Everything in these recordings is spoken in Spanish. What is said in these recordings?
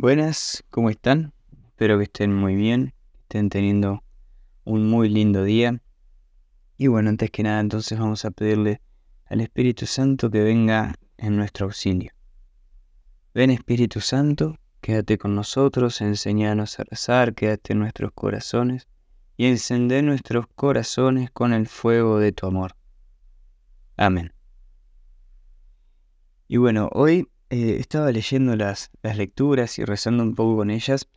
Buenas, ¿cómo están? Espero que estén muy bien, estén teniendo un muy lindo día. Y bueno, antes que nada, entonces vamos a pedirle al Espíritu Santo que venga en nuestro auxilio. Ven Espíritu Santo, quédate con nosotros, enséñanos a rezar, quédate en nuestros corazones y encende nuestros corazones con el fuego de tu amor. Amén. Y bueno, hoy eh, estaba leyendo las, las, lecturas y rezando un poco con ellas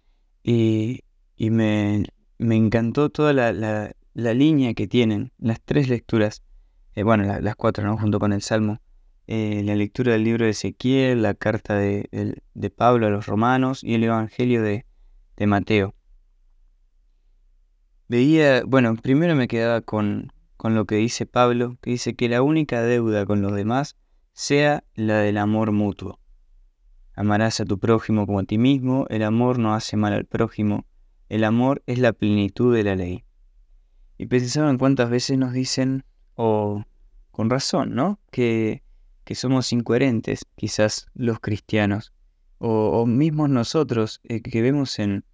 y, y me, me, encantó toda la, la, la, línea que tienen, las tres lecturas, eh, bueno, las cuatro, ¿no? Junto con el Salmo, eh, la lectura del libro de Ezequiel, la carta de, de, de Pablo a los romanos y el Evangelio de, de Mateo. Veía, bueno, primero me quedaba con, con lo que dice Pablo, que dice que la única deuda con los demás sea la del amor mutuo. Amarás a tu prójimo como a ti mismo, el amor no hace mal al prójimo, el amor es la plenitud de la ley. Y pensaba en cuántas veces nos dicen, o con razón, ¿no? Que, que somos incoherentes, quizás los cristianos, o, o mismos nosotros, eh, que vemos en,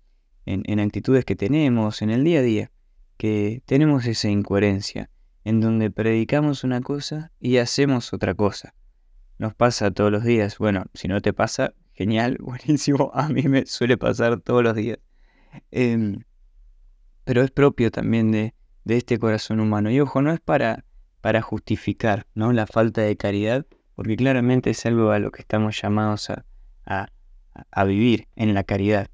en, en actitudes que tenemos en el día a día, que tenemos esa incoherencia, en donde predicamos una cosa y hacemos otra cosa nos pasa todos los días. Bueno, si no te pasa, genial, buenísimo. A mí me suele pasar todos los días. Eh, pero es propio también de, de, este corazón humano. Y ojo, no es para, para justificar ¿no? la falta de caridad, porque claramente es algo a lo que estamos llamados a, a, a vivir en la caridad.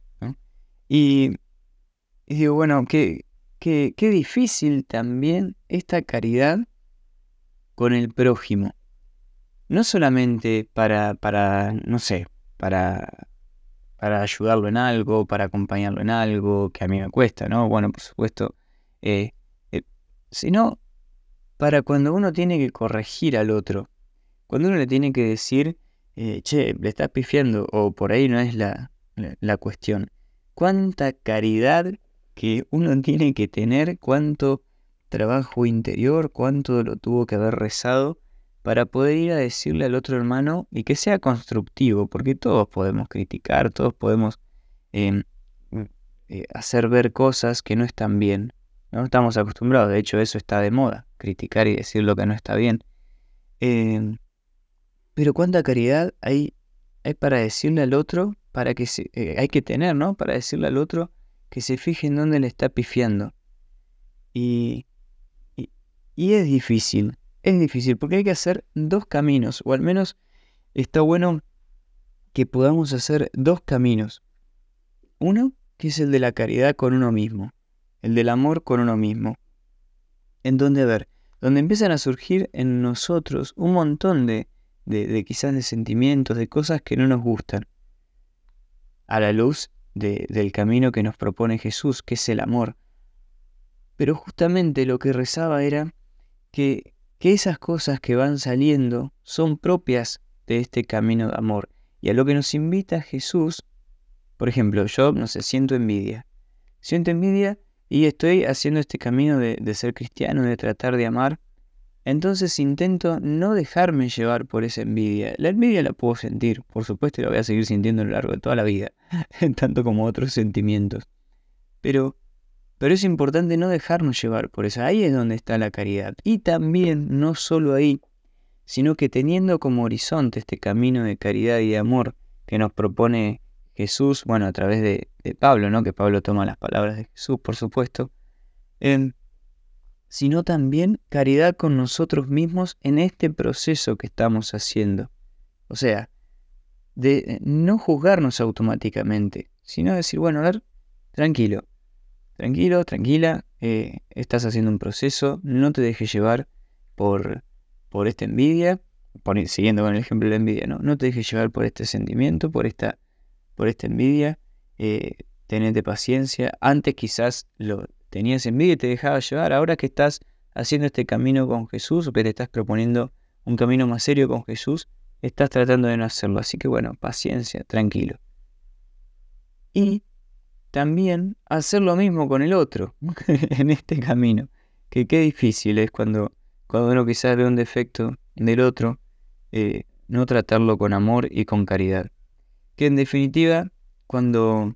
Y, y, digo, bueno, qué, qué, qué difícil también esta caridad con el prójimo no solamente para, para no sé, para, para ayudarlo en algo, para acompañarlo en algo, que a mí me cuesta, ¿no? Bueno, por supuesto, eh, eh, sino para cuando uno tiene que corregir al otro, cuando uno le tiene que decir, eh, che, le estás pifiando, o por ahí no es la, la, la cuestión. Cuánta caridad que uno tiene que tener, cuánto trabajo interior, cuánto lo tuvo que haber rezado para poder ir a decirle al otro hermano y que sea constructivo, porque todos podemos criticar, todos podemos eh, eh, hacer ver cosas que no están bien. No estamos acostumbrados, de hecho eso está de moda, criticar y decir lo que no está bien. Eh, pero cuánta caridad hay, hay para decirle al otro, para que se, eh, hay que tener, ¿no? Para decirle al otro que se fije en dónde le está pifiando. Y, y, y es difícil, es difícil porque hay que hacer dos caminos, o al menos está bueno que podamos hacer dos caminos. Uno, que es el de la caridad con uno mismo, el del amor con uno mismo. En donde, a ver, donde empiezan a surgir en nosotros un montón de, de, de quizás de sentimientos, de cosas que no nos gustan, a la luz de, del camino que nos propone Jesús, que es el amor. Pero justamente lo que rezaba era que que esas cosas que van saliendo son propias de este camino de amor. Y a lo que nos invita Jesús, por ejemplo, yo, no sé, siento envidia. Siento envidia y estoy haciendo este camino de, de ser cristiano, de tratar de amar. Entonces intento no dejarme llevar por esa envidia. La envidia la puedo sentir, por supuesto, y la voy a seguir sintiendo a lo largo de toda la vida, tanto como otros sentimientos. Pero pero es importante no dejarnos llevar por eso. Ahí es donde está la caridad. Y también, no solo ahí, sino que teniendo como horizonte este camino de caridad y de amor que nos propone Jesús, bueno, a través de, Pablo, ¿no? Que Pablo toma las palabras de Jesús, por supuesto. Eh, sino también caridad con nosotros mismos en este proceso que estamos haciendo. O sea, de no juzgarnos automáticamente, sino decir, bueno, a ver, tranquilo, tranquilo, tranquila, eh, estás haciendo un proceso, no te dejes llevar por, por esta envidia, por, siguiendo con el ejemplo de la envidia, ¿no? no te dejes llevar por este sentimiento, por esta, por esta envidia, eh, tenete paciencia, antes quizás lo tenías envidia y te dejabas llevar, ahora que estás haciendo este camino con Jesús, o que te estás proponiendo un camino más serio con Jesús, estás tratando de no hacerlo, así que bueno, paciencia, tranquilo. Y también hacer lo mismo con el otro en este camino. Que qué difícil es cuando, cuando uno quizás ve un defecto del otro, eh, no tratarlo con amor y con caridad. Que en definitiva cuando,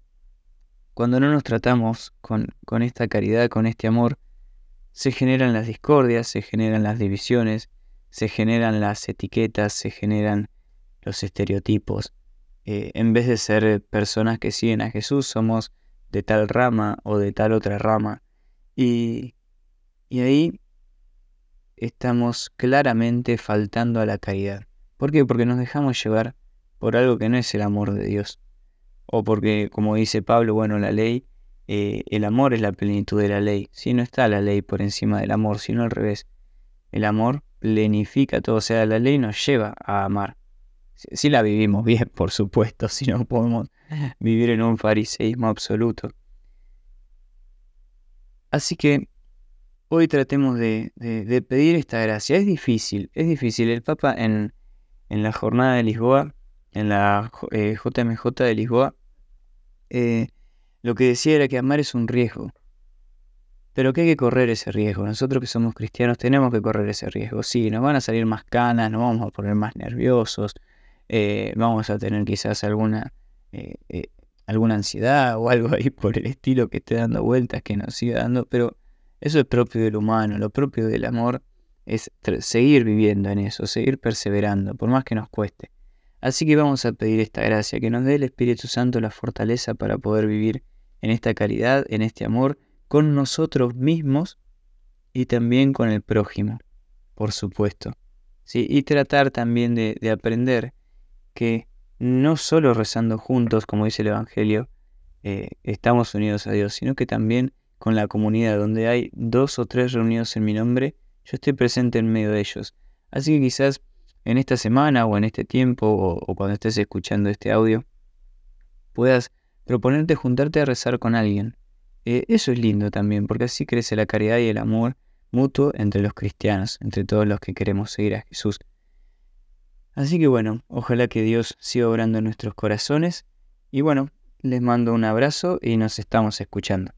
cuando no nos tratamos con, con esta caridad, con este amor, se generan las discordias, se generan las divisiones, se generan las etiquetas, se generan los estereotipos. Eh, en vez de ser personas que siguen a Jesús, somos de tal rama o de tal otra rama. Y, y ahí estamos claramente faltando a la caridad. ¿Por qué? Porque nos dejamos llevar por algo que no es el amor de Dios. O porque, como dice Pablo, bueno, la ley, eh, el amor es la plenitud de la ley. Si no está la ley por encima del amor, sino al revés. El amor plenifica todo, o sea, la ley nos lleva a amar. Si, la vivimos bien, por supuesto, si no podemos vivir en un fariseísmo absoluto. Así que hoy tratemos de, pedir esta gracia. Es difícil, es difícil. El Papa en, la jornada de Lisboa, en la JMJ eh, de Lisboa, eh, lo que decía era que amar es un riesgo. Pero que hay que correr ese riesgo. Nosotros que somos cristianos tenemos que correr ese riesgo. Sí, nos van a salir más canas, nos vamos a poner más nerviosos, eh, vamos a tener quizás alguna, eh, eh, alguna ansiedad o algo ahí por el estilo que esté dando vueltas, que nos siga dando, pero eso es propio del humano, lo propio del amor es seguir viviendo en eso, seguir perseverando, por más que nos cueste. Así que vamos a pedir esta gracia, que nos dé el Espíritu Santo la fortaleza para poder vivir en esta caridad, en este amor, con nosotros mismos y también con el prójimo, por supuesto. ¿sí? Y tratar también de, aprender que no solo rezando juntos, como dice el Evangelio, eh, estamos unidos a Dios, sino que también con la comunidad, donde hay dos o tres reunidos en mi nombre, yo estoy presente en medio de ellos. Así que quizás en esta semana o en este tiempo o cuando estés escuchando este audio, puedas proponerte juntarte a rezar con alguien, eh, eso es lindo también, porque así crece la caridad y el amor mutuo entre los cristianos, entre todos los que queremos seguir a Jesús. Así que bueno, ojalá que Dios siga obrando en nuestros corazones. Y bueno, les mando un abrazo y nos estamos escuchando.